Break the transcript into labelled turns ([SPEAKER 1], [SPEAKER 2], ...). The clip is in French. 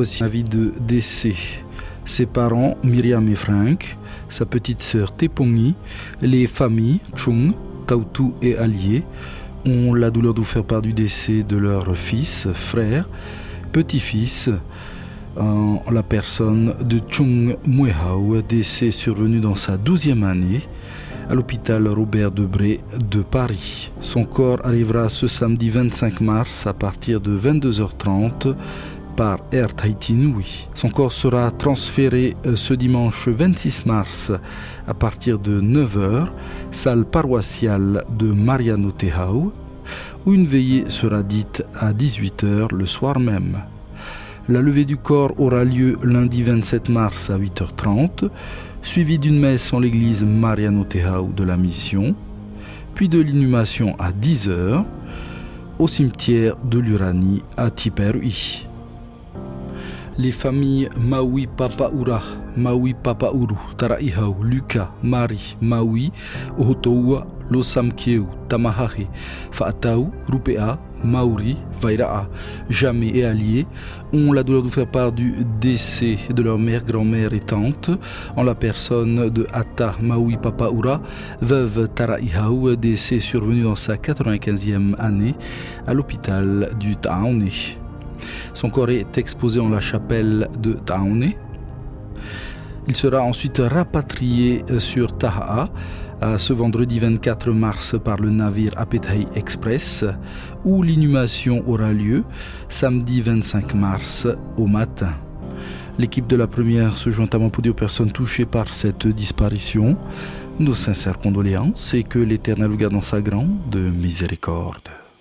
[SPEAKER 1] Voici la vie de décès. Ses parents, Myriam et Frank, sa petite sœur Tepongi, les familles Chung, Tautu et Allié ont la douleur de faire part du décès de leur fils, frère, petit-fils, en la personne de Chung Muehao, décès survenu dans sa douzième année à l'hôpital Robert Debré de Paris. Son corps arrivera ce samedi 25 mars à partir de 22h30 par Air Tahiti Nui. Son corps sera transféré euh, ce dimanche 26 mars à partir de 9h, salle paroissiale de Mariano Tehau, où une veillée sera dite à 18h le soir même. La levée du corps aura lieu lundi 27 mars à 8h30 suivi d'une messe en l'église Mariano Tehau de la Mission, puis de l'inhumation à 10h au cimetière de l'Uranie à Tiperui. Les familles Maui Papaura, Maui Papauru, Taraihau, Luka, Mari, Maui, Ohotoua, Losamkeu, Tamahahe, Faatau, Rupea, Maori, Vaira'a, Jamais et Alliés ont la douleur de faire part du décès de leur mère, grand-mère et tante en la personne de Ata Maui Papaura, veuve Taraihau, décès survenu dans sa 95e année à l'hôpital du Taone. Son corps est exposé en la chapelle de Taone. Il sera ensuite rapatrié sur Taha'a ce vendredi 24 mars par le navire Apetai Express où l'inhumation aura lieu samedi 25 mars au matin. L'équipe de la première se joint à aux personnes touchées par cette disparition. Nos sincères condoléances et que l'Éternel vous garde dans sa grande miséricorde.